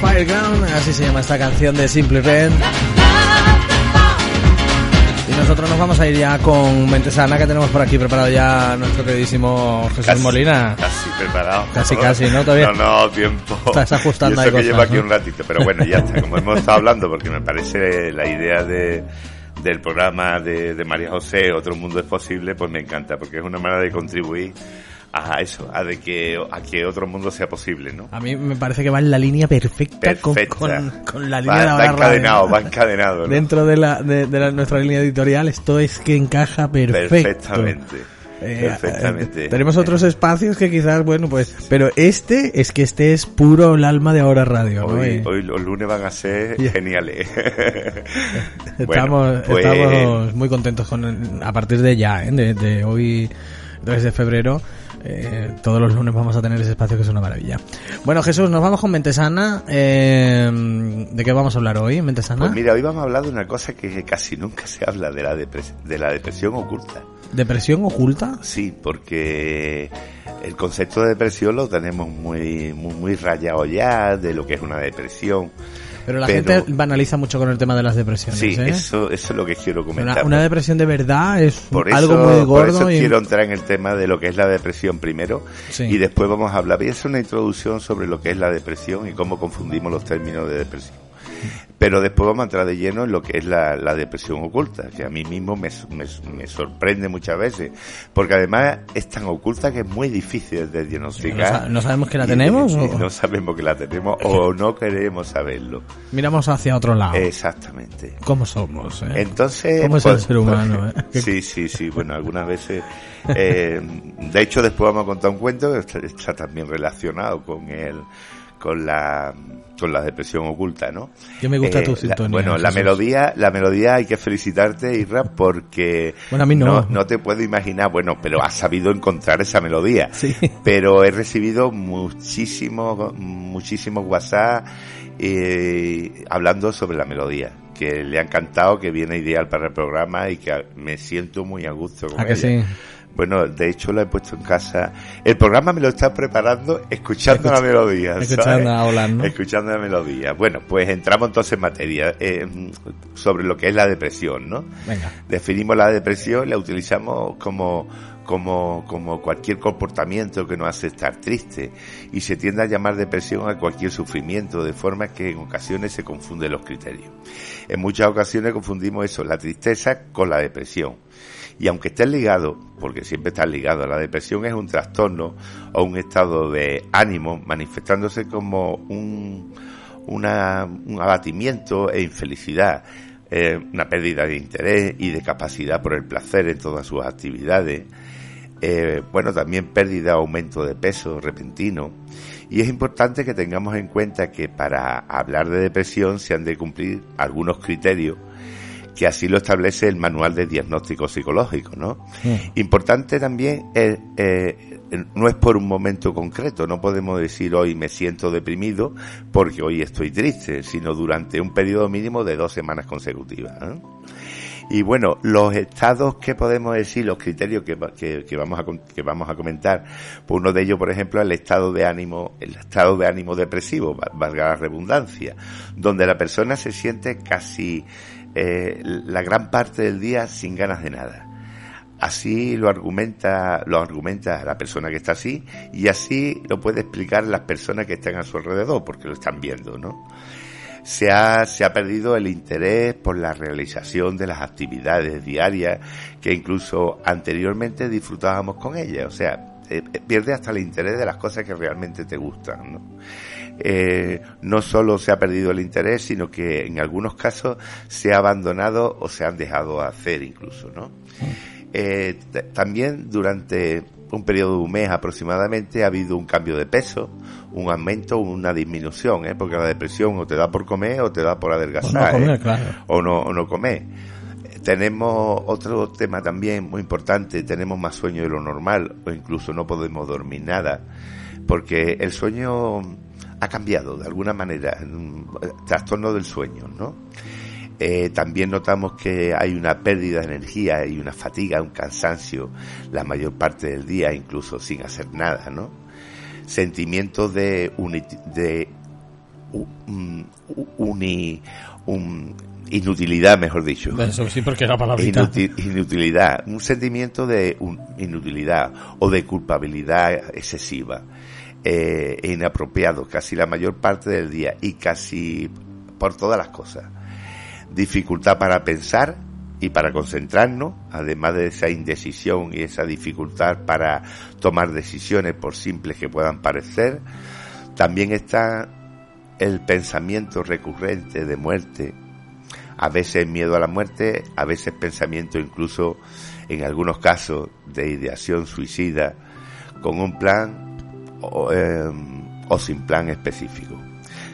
Fireground, así se llama esta canción de Simple Red. Y nosotros nos vamos a ir ya con Mentesana, que tenemos por aquí preparado ya nuestro queridísimo Jesús Casi- Molina. Casi preparado. Casi, casi, ¿no? Todavía. No, no, tiempo. Estás ajustando Y eso ahí que cosas, llevo aquí ¿no? un ratito, pero bueno, ya está. Como hemos estado hablando, porque me parece la idea de del programa de, de María José, Otro Mundo es Posible, pues me encanta, porque es una manera de contribuir a eso, a de que a que otro mundo sea posible, ¿no? A mí me parece que va en la línea perfecta, con- Perfecta. Con, con la línea va, de va ahora radio, encadenado, va encadenado, ¿no? Dentro de, la, de, de la- nuestra línea editorial, esto es que encaja perfecto. Perfectamente. Eh, Perfectamente. eh, tenemos otros espacios que quizás, bueno, pues, pero este es que este es puro el alma de ahora radio, ¿no? Hoy, Eh, hoy los lunes van a ser geniales. estamos, Bueno, pues- estamos muy contentos con, a partir de ya, ¿eh? de, de hoy, 3 de febrero. Eh, todos los lunes vamos a tener ese espacio que es una maravilla. Bueno, Jesús, nos vamos con Mentesana. Eh, ¿De qué vamos a hablar hoy, Mentesana? Pues mira, hoy vamos a hablar de una cosa que casi nunca se habla, de la, de la depresión oculta. ¿Depresión oculta? Sí, porque el concepto de depresión lo tenemos muy, muy, muy rayado ya, de lo que es una depresión. Pero la Pero- gente banaliza mucho con el tema de las depresiones. Sí, ¿eh? eso, eso es lo que quiero comentar. Una, una depresión de verdad es por eso, algo muy por gordo eso y quiero entrar en el tema de lo que es la depresión primero Sí. y después vamos a hablar. Voy a hacer una introducción sobre lo que es la depresión y cómo confundimos los términos de depresión. Pero después vamos a entrar de lleno en lo que es la, la depresión oculta, que a mí mismo me, me- me sorprende muchas veces, porque además es tan oculta que es muy difícil de no, diagnosticar. no sabemos que la tenemos y o no sabemos que la tenemos o no queremos saberlo. miramos hacia otro lado. Exactamente. ¿Cómo somos? eh? Entonces, ¿Cómo es pues, el ser humano? eh? Que- Sí, sí, sí. Bueno, algunas veces. eh, de hecho, después vamos a contar un cuento que está, está también relacionado con el, con la, con la depresión oculta, ¿no? Que me gusta tu la- sintonía, bueno, la melodía, la melodía hay que felicitarte, Isra, porque Bueno, a mí no. no, te puedo imaginar, bueno, pero has sabido encontrar esa melodía. Sí. Pero he recibido muchísimos, muchísimos WhatsApp eh, hablando sobre la melodía, que le ha encantado, que viene ideal para el programa y que me siento muy a gusto con ¿A que ella. sí? Bueno, de hecho lo he puesto en casa. El programa me lo está preparando escuchando la melodía. ¿sabes? escuchando a Olan, ¿no? Escuchando la melodía. Bueno, pues entramos entonces en materia eh, sobre lo que es la depresión, ¿no? Venga. Definimos la depresión, la utilizamos como, como, como cualquier comportamiento que nos hace estar triste y se tiende a llamar depresión a cualquier sufrimiento, de forma que en ocasiones se confunden los criterios. En muchas ocasiones confundimos eso, la tristeza con la depresión. Y aunque estén ligados, porque siempre están ligados, la depresión es un trastorno o un estado de ánimo manifestándose como un, un abatimiento e infelicidad, eh, una pérdida de interés y de capacidad por el placer en todas sus actividades, eh, bueno, también pérdida o aumento de peso repentino. Y es importante que tengamos en cuenta que para hablar de depresión se han de cumplir algunos criterios que así lo establece el manual de diagnóstico psicológico, ¿no? Importante también es, eh, no es por un momento concreto, no podemos decir hoy me siento deprimido porque hoy estoy triste, sino durante un periodo mínimo de dos semanas consecutivas. ¿eh? Y bueno, los estados que podemos decir, los criterios que, que, vamos a, que vamos a comentar, pues uno de ellos, por ejemplo, el estado de ánimo, el estado de ánimo depresivo, va- valga la redundancia, donde la persona se siente casi eh, la gran parte del día sin ganas de nada. Así lo argumenta, lo argumenta la persona que está así y así lo puede explicar las personas que están a su alrededor porque lo están viendo, ¿no? se ha, se ha perdido el interés por la realización de las actividades diarias que incluso anteriormente disfrutábamos con ellas. O sea, eh, eh, pierde hasta el interés de las cosas que realmente te gustan. ¿no? Eh, no solo se ha perdido el interés, sino que en algunos casos se ha abandonado o se han dejado hacer incluso. ¿no? Eh, también durante un periodo de un mes aproximadamente ha habido un cambio de peso, un aumento una disminución, ¿eh? porque la depresión o te da por comer o te da por adelgazar, o no ¿eh? claro. o no, o no comer. Tenemos otro tema también muy importante, tenemos más sueño de lo normal o incluso no podemos dormir nada, porque el sueño ha cambiado de alguna manera, trastorno del sueño, ¿no? Eh, también notamos que hay una pérdida de energía y una fatiga, un cansancio la mayor parte del día, incluso sin hacer nada, ¿no? Sentimientos de, de uni, un, inutilidad, mejor dicho. Eso sí, porque era palabra inutilidad, un sentimiento de inutilidad o de culpabilidad excesiva, eh, inapropiado casi la mayor parte del día y casi por todas las cosas dificultad para pensar y para concentrarnos, además de esa indecisión y esa dificultad para tomar decisiones por simples que puedan parecer, también está el pensamiento recurrente de muerte, a veces miedo a la muerte, a veces pensamiento incluso en algunos casos de ideación suicida, con un plan o, em, o sin plan específico.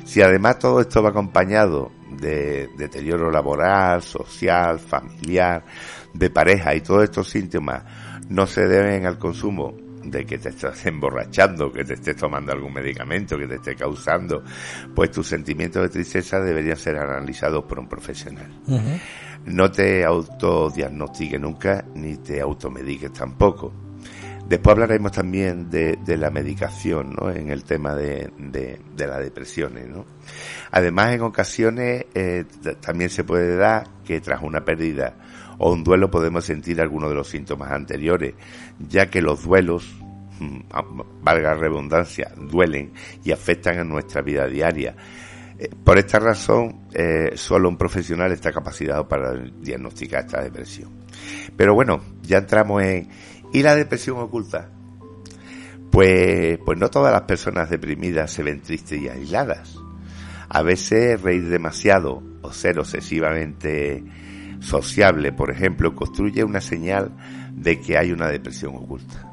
Si además todo esto va acompañado de deterioro laboral, social, familiar, de pareja y todos estos síntomas no se deben al consumo de que te estás emborrachando, que te estés tomando algún medicamento, que te esté causando, pues tus sentimientos de tristeza deberían ser analizados por un profesional. No te autodiagnostiques nunca, ni te automediques tampoco. Después hablaremos también de, la medicación, ¿no? En el tema de, las depresiones, ¿no? Además, en ocasiones eh, también se puede dar que tras una pérdida o un duelo podemos sentir algunos de los síntomas anteriores, ya que los duelos, mm, valga redundancia, duelen y afectan a nuestra vida diaria. Eh, por esta razón, eh, solo un profesional está capacitado para diagnosticar esta depresión. Pero bueno, ya entramos en ¿Y la depresión oculta? Pues, pues no todas las personas deprimidas se ven tristes y aisladas. A veces reír demasiado o ser excesivamente sociable, por ejemplo, construye una señal de que hay una depresión oculta.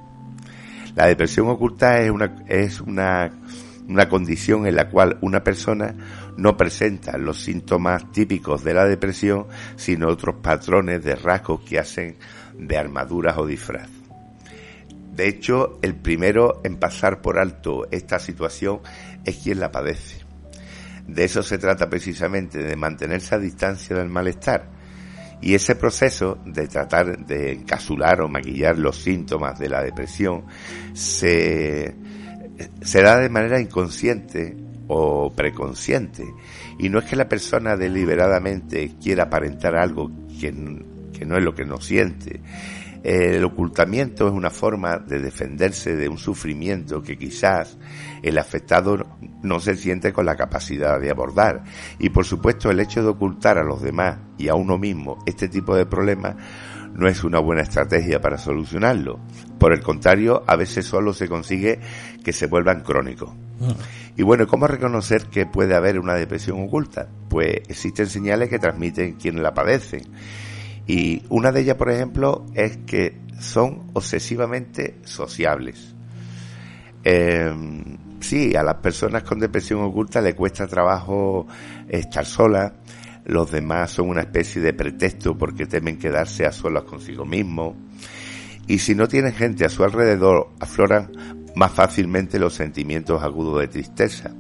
La depresión oculta es una, es una, una condición en la cual una persona no presenta los síntomas típicos de la depresión, sino otros patrones de rasgos que hacen de armaduras o disfraz. De hecho, el primero en pasar por alto esta situación es quien la padece. De eso se trata precisamente, de mantenerse a distancia del malestar. Y ese proceso de tratar de encasular o maquillar los síntomas de la depresión se, se da de manera inconsciente o preconsciente. Y no es que la persona deliberadamente quiera aparentar algo que, que no es lo que no siente, el ocultamiento es una forma de defenderse de un sufrimiento que quizás el afectado no se siente con la capacidad de abordar. Y por supuesto el hecho de ocultar a los demás y a uno mismo este tipo de problemas no es una buena estrategia para solucionarlo. Por el contrario, a veces solo se consigue que se vuelvan crónicos. Y bueno, ¿cómo reconocer que puede haber una depresión oculta? Pues existen señales que transmiten quienes la padecen y una de ellas, por ejemplo, es que son obsesivamente sociables. Eh, sí, a las personas con depresión oculta le cuesta trabajo estar solas, los demás son una especie de pretexto porque temen quedarse a solas consigo mismos. Y si no tienen gente a su alrededor, afloran más fácilmente los sentimientos agudos de tristeza.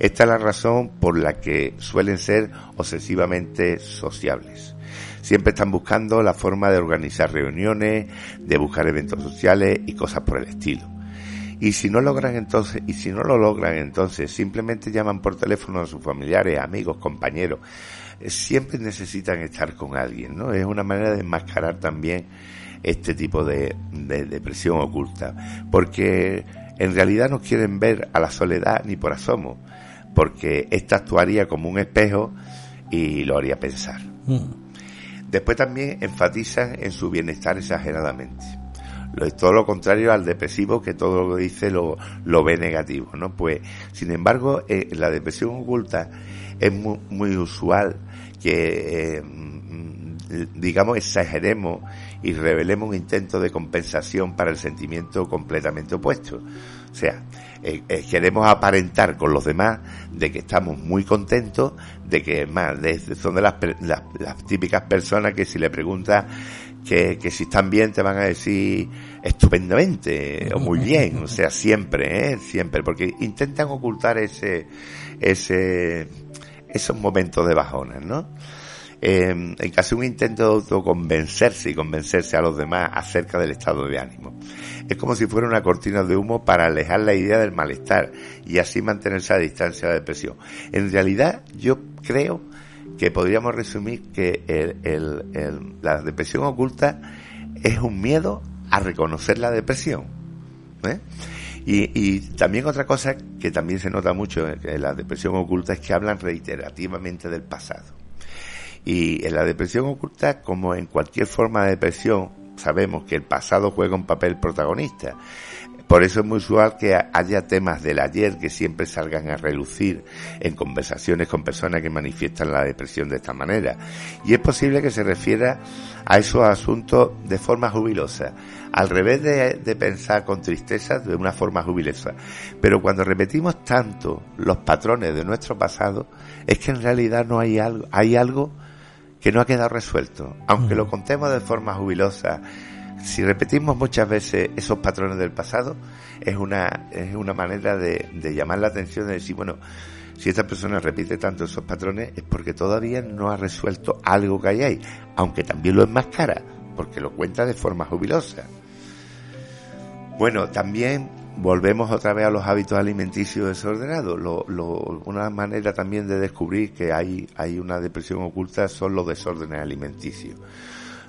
Esta es la razón por la que suelen ser obsesivamente sociables siempre están buscando la forma de organizar reuniones, de buscar eventos sociales y cosas por el estilo. Y si no logran entonces, y si no lo logran entonces, simplemente llaman por teléfono a sus familiares, amigos, compañeros. Eh, siempre necesitan estar con alguien, ¿no? Es una manera de enmascarar también este tipo de, de depresión oculta. Porque en realidad no quieren ver a la soledad ni por asomo. Porque esta actuaría como un espejo y lo haría pensar. Mm. Después también enfatizan en su bienestar exageradamente. Lo, es todo lo contrario al depresivo que todo lo que dice lo, lo ve negativo, ¿no? Pues, sin embargo, eh, la depresión oculta es muy, usual que eh, digamos, exageremos y revelemos un intento de compensación para el sentimiento completamente opuesto. O sea, eh, eh, queremos aparentar con los demás de que estamos muy contentos, de que más, son de las, las, típicas personas que si le preguntas que, que, si están bien te van a decir estupendamente o muy bien, o sea, siempre, ¿eh? siempre, porque intentan ocultar ese, ese, esos momentos de bajones, ¿no? Eh, en casi un intento de autoconvencerse y convencerse a los demás acerca del estado de ánimo. Es como si fuera una cortina de humo para alejar la idea del malestar y así mantenerse a distancia de la depresión. En realidad, yo creo que podríamos resumir que la depresión oculta es un miedo a reconocer la depresión. ¿eh? Y, y, también otra cosa que también se nota mucho en la depresión oculta es que hablan reiterativamente del pasado. Y en la depresión oculta, como en cualquier forma de depresión, sabemos que el pasado juega un papel protagonista. Por eso es muy usual que haya temas del ayer que siempre salgan a relucir en conversaciones con personas que manifiestan la depresión de esta manera. Y es posible que se refiera a esos asuntos de forma jubilosa, al revés de, de pensar con tristeza de una forma jubilosa. Pero cuando repetimos tanto los patrones de nuestro pasado, es que en realidad no hay algo, hay algo que no ha quedado resuelto. Aunque lo contemos de forma jubilosa, si repetimos muchas veces esos patrones del pasado, es una, es una manera de, de llamar la atención, de decir, bueno, si esta persona repite tanto esos patrones es porque todavía no ha resuelto algo que hay ahí, aunque también lo enmascara, porque lo cuenta de forma jubilosa. Bueno, también volvemos otra vez a los hábitos alimenticios desordenados. Lo, lo, una manera también de descubrir que hay, hay una depresión oculta son los desórdenes alimenticios,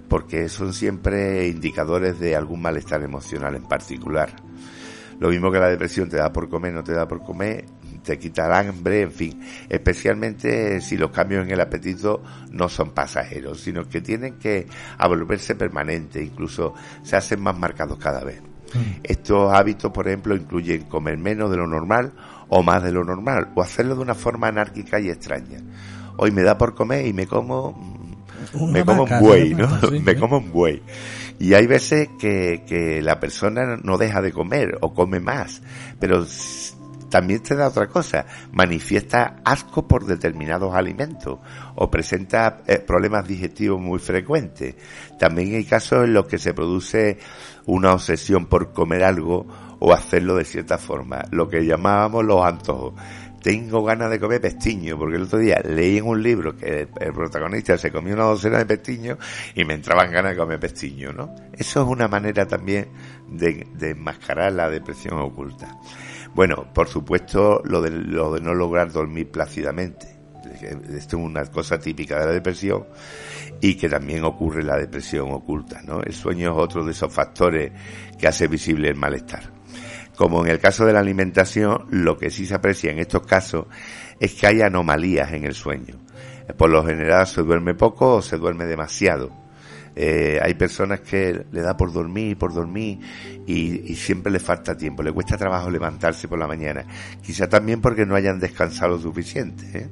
porque son siempre indicadores de algún malestar emocional en particular. Lo mismo que la depresión te da por comer, no te da por comer, te quita el hambre, en fin, especialmente si los cambios en el apetito no son pasajeros, sino que tienen que volverse permanentes, incluso se hacen más marcados cada vez. Mm. Estos hábitos, por ejemplo, incluyen comer menos de lo normal o más de lo normal, o hacerlo de una forma anárquica y extraña. Hoy me da por comer y me como me como un buey, ¿no? me como un buey. Y hay veces que, que la persona no deja de comer o come más, pero también te da otra cosa, manifiesta asco por determinados alimentos o presenta eh, problemas digestivos muy frecuentes. También hay casos en los que se produce una obsesión por comer algo o hacerlo de cierta forma, lo que llamábamos los antojos. Tengo ganas de comer pestiño, porque el otro día leí en un libro que el protagonista se comió una docena de pestiños y me entraban ganas de comer pestiño, ¿no? Eso es una manera también de, de enmascarar la depresión oculta. Bueno, por supuesto, lo de, lo de no lograr dormir plácidamente. Esto es una cosa típica de la depresión y que también ocurre en la depresión oculta, ¿no? El sueño es otro de esos factores que hace visible el malestar. Como en el caso de la alimentación, lo que sí se aprecia en estos casos es que hay anomalías en el sueño. Por lo general se duerme poco o se duerme demasiado. Eh, hay personas que le da por dormir, y por dormir y, y, siempre le falta tiempo, le cuesta trabajo levantarse por la mañana. Quizá también porque no hayan descansado suficiente. ¿eh?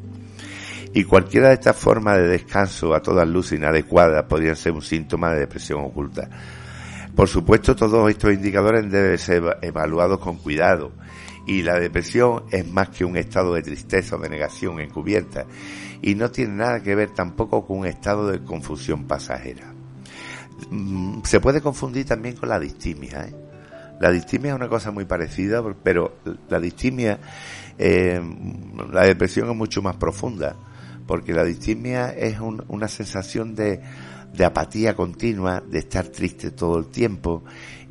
Y cualquiera de estas formas de descanso a todas luces inadecuadas podrían ser un síntoma de depresión oculta. Por supuesto, todos estos indicadores deben ser evaluados con cuidado. Y la depresión es más que un estado de tristeza o de negación encubierta. Y no tiene nada que ver tampoco con un estado de confusión pasajera. Mm, se puede confundir también con la distimia. ¿eh? La distimia es una cosa muy parecida, pero la distimia, eh, la depresión es mucho más profunda porque la distimia es una sensación de, de, apatía continua, de estar triste todo el tiempo,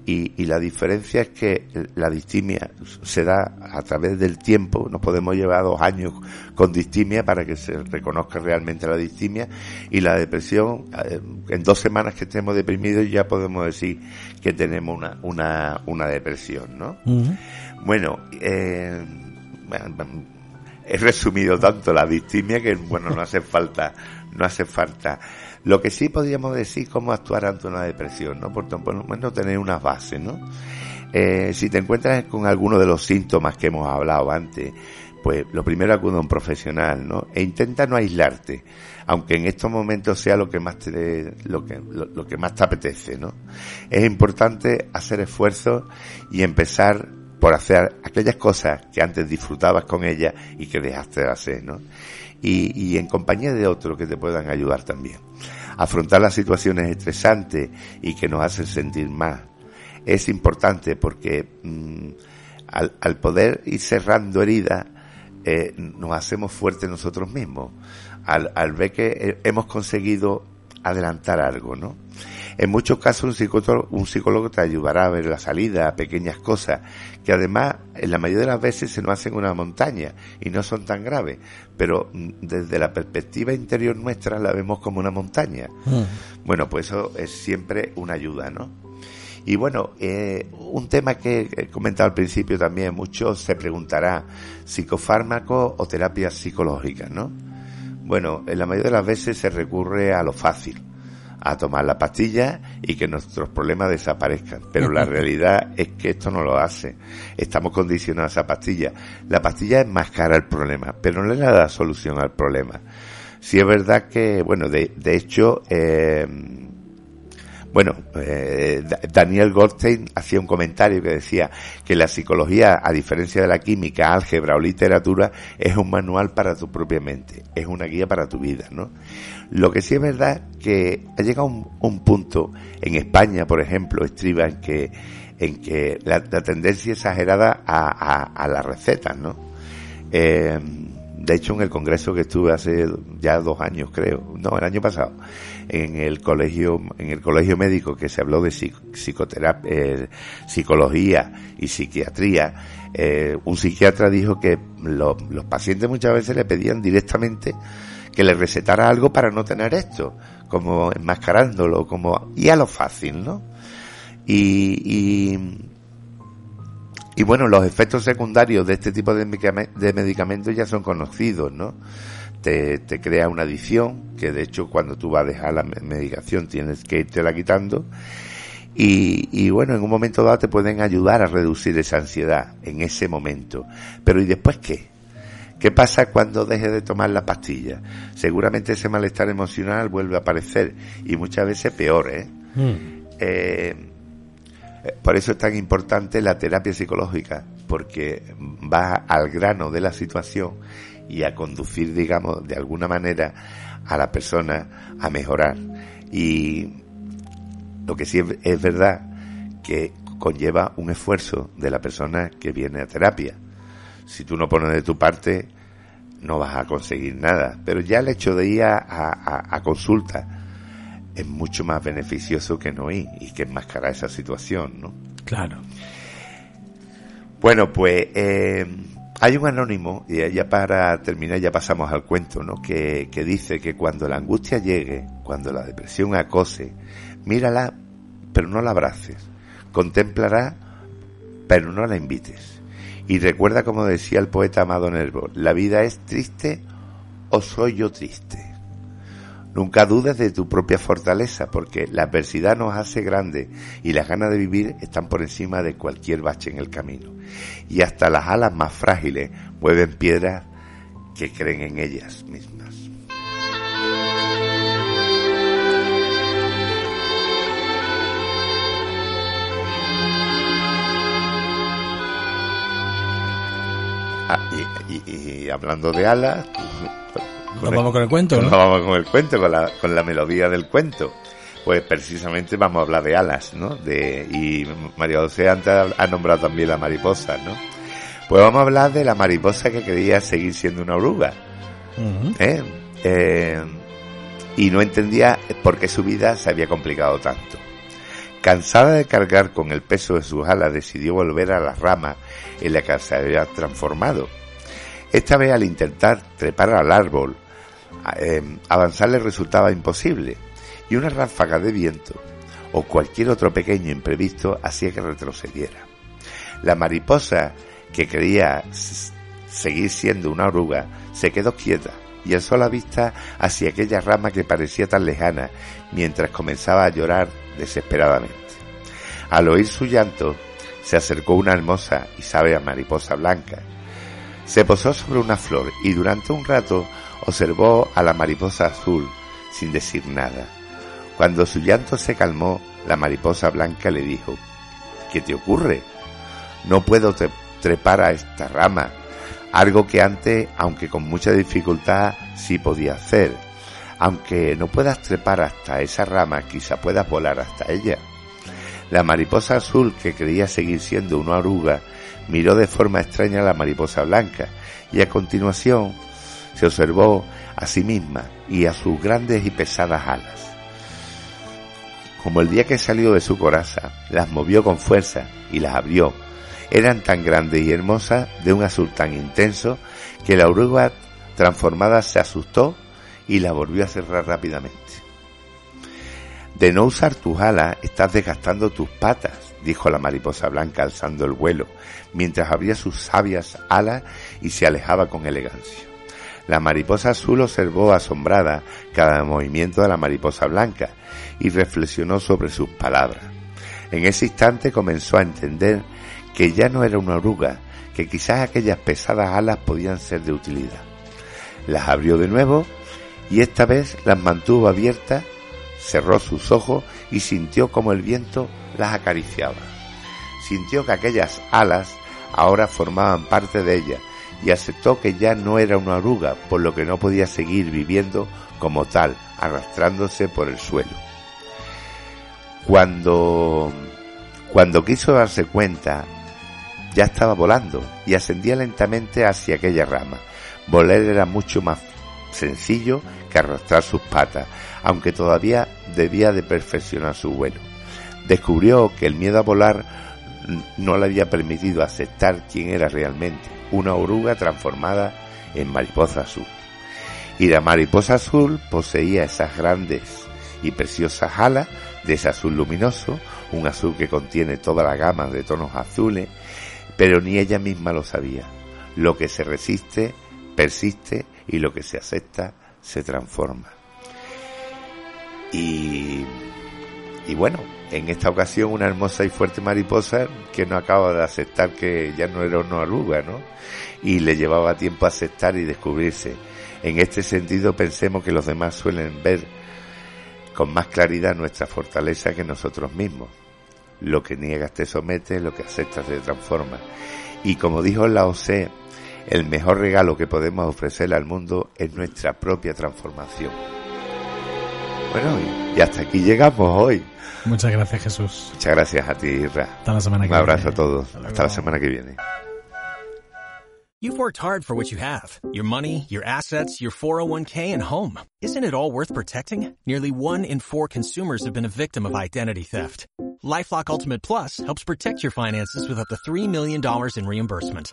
y, y, la diferencia es que la distimia se da a través del tiempo, nos podemos llevar dos años con distimia para que se reconozca realmente la distimia, y la depresión, eh, en dos semanas que estemos deprimidos ya podemos decir que tenemos una, una, una depresión, ¿no? Bueno, eh, he resumido tanto la distimia que, bueno, no hace falta, no hace falta. Lo que sí podríamos decir cómo actuar ante una depresión, ¿no? Por, lo menos tener unas bases, ¿no? Eh, si te encuentras con alguno de los síntomas que hemos hablado antes, pues lo primero acude a un profesional, ¿no? E intenta no aislarte, aunque en estos momentos sea lo que más te, lo que, lo, que más te apetece, ¿no? Es importante hacer esfuerzos y empezar por hacer aquellas cosas que antes disfrutabas con ellas y que dejaste de hacer, ¿no? Y, en compañía de otros que te puedan ayudar también. Afrontar las situaciones estresantes y que nos hacen sentir más es importante porque mm, al, al, poder ir cerrando heridas eh, nos hacemos fuertes nosotros mismos, al, al ver que eh, hemos conseguido adelantar algo, ¿no? En muchos casos un psicólogo, un psicólogo te ayudará a ver la salida, a pequeñas cosas, que además en la mayoría de las veces se nos hacen una montaña y no son tan graves, pero mm, desde la perspectiva interior nuestra la vemos como una montaña. Mm. Bueno, pues eso es siempre una ayuda, ¿no? Y bueno, eh, un tema que he comentado al principio también, muchos se preguntará, psicofármaco o terapia psicológica, ¿no? Bueno, en la mayoría de las veces se recurre a lo fácil, a tomar la pastilla y que nuestros problemas desaparezcan. Pero la realidad es que esto no lo hace. Estamos condicionados a esa pastilla. La pastilla es más cara el problema, pero no le da solución al problema. Si es verdad que, bueno, de, de hecho, eh, bueno, eh, Daniel Goldstein hacía un comentario que decía que la psicología, a diferencia de la química, álgebra o literatura, es un manual para tu propia mente, es una guía para tu vida, ¿no? Lo que sí es verdad que ha llegado un, un punto, en España, por ejemplo, estriba en que, en que la, tendencia exagerada a las recetas, ¿no? Eh, de hecho, en el congreso que estuve hace ya dos años, creo, no, el año pasado, en el colegio, en el colegio médico que se habló de psicoterapia, eh, psicología y psiquiatría, eh, un psiquiatra dijo que los pacientes muchas veces le pedían directamente que le recetara algo para no tener esto, como enmascarándolo, como, y a lo fácil, ¿no? y, y y bueno, los efectos secundarios de este tipo de, medicamentos ya son conocidos, ¿no? Te, te, crea una adicción, que de hecho cuando tú vas a dejar la medicación tienes que irte la quitando. Y, y bueno, en un momento dado te pueden ayudar a reducir esa ansiedad en ese momento. Pero ¿y después qué? ¿Qué pasa cuando dejes de tomar la pastilla? Seguramente ese malestar emocional vuelve a aparecer y muchas veces peor, ¿eh? Mm. eh por eso es tan importante la terapia psicológica, porque va al grano de la situación y a conducir, digamos, de alguna manera a la persona a mejorar. Y lo que sí es, verdad que conlleva un esfuerzo de la persona que viene a terapia. Si tú no pones de tu parte, no vas a conseguir nada. Pero ya el hecho de ir a, a consulta, es mucho más beneficioso que no ir y que enmascarar esa situación, ¿no? Claro. Bueno, pues eh, hay un anónimo, y ya para terminar ya pasamos al cuento, ¿no? Que, que dice que cuando la angustia llegue, cuando la depresión acose, mírala, pero no la abraces. Contemplará, pero no la invites. Y recuerda como decía el poeta Amado Nervo, la vida es triste o soy yo triste. Nunca dudes de tu propia fortaleza, porque la adversidad nos hace grandes y las ganas de vivir están por encima de cualquier bache en el camino. Y hasta las alas más frágiles mueven piedras que creen en ellas mismas. Ah, y, hablando de alas, nos vamos con el cuento, ¿no? Nos vamos con el cuento, con la, con la melodía del cuento. Pues precisamente vamos a hablar de alas, ¿no? De, y María José antes ha nombrado también la mariposa, ¿no? Pues vamos a hablar de la mariposa que quería seguir siendo una oruga. ¿eh? Eh, y no entendía por qué su vida se había complicado tanto. Cansada de cargar con el peso de sus alas, decidió volver a las ramas en la que se había transformado. Esta vez al intentar trepar al árbol, eh, avanzar le resultaba imposible y una ráfaga de viento o cualquier otro pequeño imprevisto hacía que retrocediera. La mariposa, que quería seguir siendo una oruga, se quedó quieta y alzó la vista hacia aquella rama que parecía tan lejana mientras comenzaba a llorar desesperadamente. Al oír su llanto, se acercó una hermosa y sabia mariposa blanca. Se posó sobre una flor y durante un rato observó a la mariposa azul sin decir nada. Cuando su llanto se calmó, la mariposa blanca le dijo, ¿Qué te ocurre? No puedo trepar a esta rama, algo que antes, aunque con mucha dificultad, sí podía hacer. Aunque no puedas trepar hasta esa rama, quizá puedas volar hasta ella. La mariposa azul, que creía seguir siendo una oruga, miró de forma extraña a la mariposa blanca y a continuación se observó a sí misma y a sus grandes y pesadas alas. Como el día que salió de su coraza, las movió con fuerza y las abrió. Eran tan grandes y hermosas, de un azul tan intenso, que la oruga transformada se asustó y la volvió a cerrar rápidamente. De no usar tus alas, estás desgastando tus patas, dijo la mariposa blanca alzando el vuelo, mientras abría sus sabias alas y se alejaba con elegancia. La mariposa azul observó asombrada cada movimiento de la mariposa blanca y reflexionó sobre sus palabras. En ese instante comenzó a entender que ya no era una oruga, que quizás aquellas pesadas alas podían ser de utilidad. Las abrió de nuevo y esta vez las mantuvo abiertas, cerró sus ojos y sintió como el viento las acariciaba. Sintió que aquellas alas ahora formaban parte de ella y aceptó que ya no era una oruga, por lo que no podía seguir viviendo como tal, arrastrándose por el suelo. Cuando, cuando quiso darse cuenta, ya estaba volando y ascendía lentamente hacia aquella rama. Volar era mucho más sencillo que arrastrar sus patas, aunque todavía debía de perfeccionar su vuelo. Descubrió que el miedo a volar no le había permitido aceptar quién era realmente, una oruga transformada en mariposa azul. Y la mariposa azul poseía esas grandes y preciosas alas de ese azul luminoso, un azul que contiene toda la gama de tonos azules, pero ni ella misma lo sabía. Lo que se resiste, persiste y lo que se acepta, se transforma. Y, y bueno, en esta ocasión una hermosa y fuerte mariposa que no acaba de aceptar que ya no era una oruga, ¿no? Y le llevaba tiempo a aceptar y descubrirse. En este sentido pensemos que los demás suelen ver con más claridad nuestra fortaleza que nosotros mismos. Lo que niegas te somete, lo que aceptas te transforma. Y como dijo Lao Tse, el mejor regalo que podemos ofrecerle al mundo es nuestra propia transformación. Bueno, y hasta aquí llegamos hoy. Muchas gracias, Jesús. Muchas gracias a ti, Ra. Hasta la semana que viene. Un abrazo a todos. Hasta la semana que viene. You've worked hard for what you have your money, your assets, your 401k, and home. Isn't it all worth protecting? Nearly one in four consumers have been a victim of identity theft. Lifelock Ultimate Plus helps protect your finances with up to $3 million in reimbursement.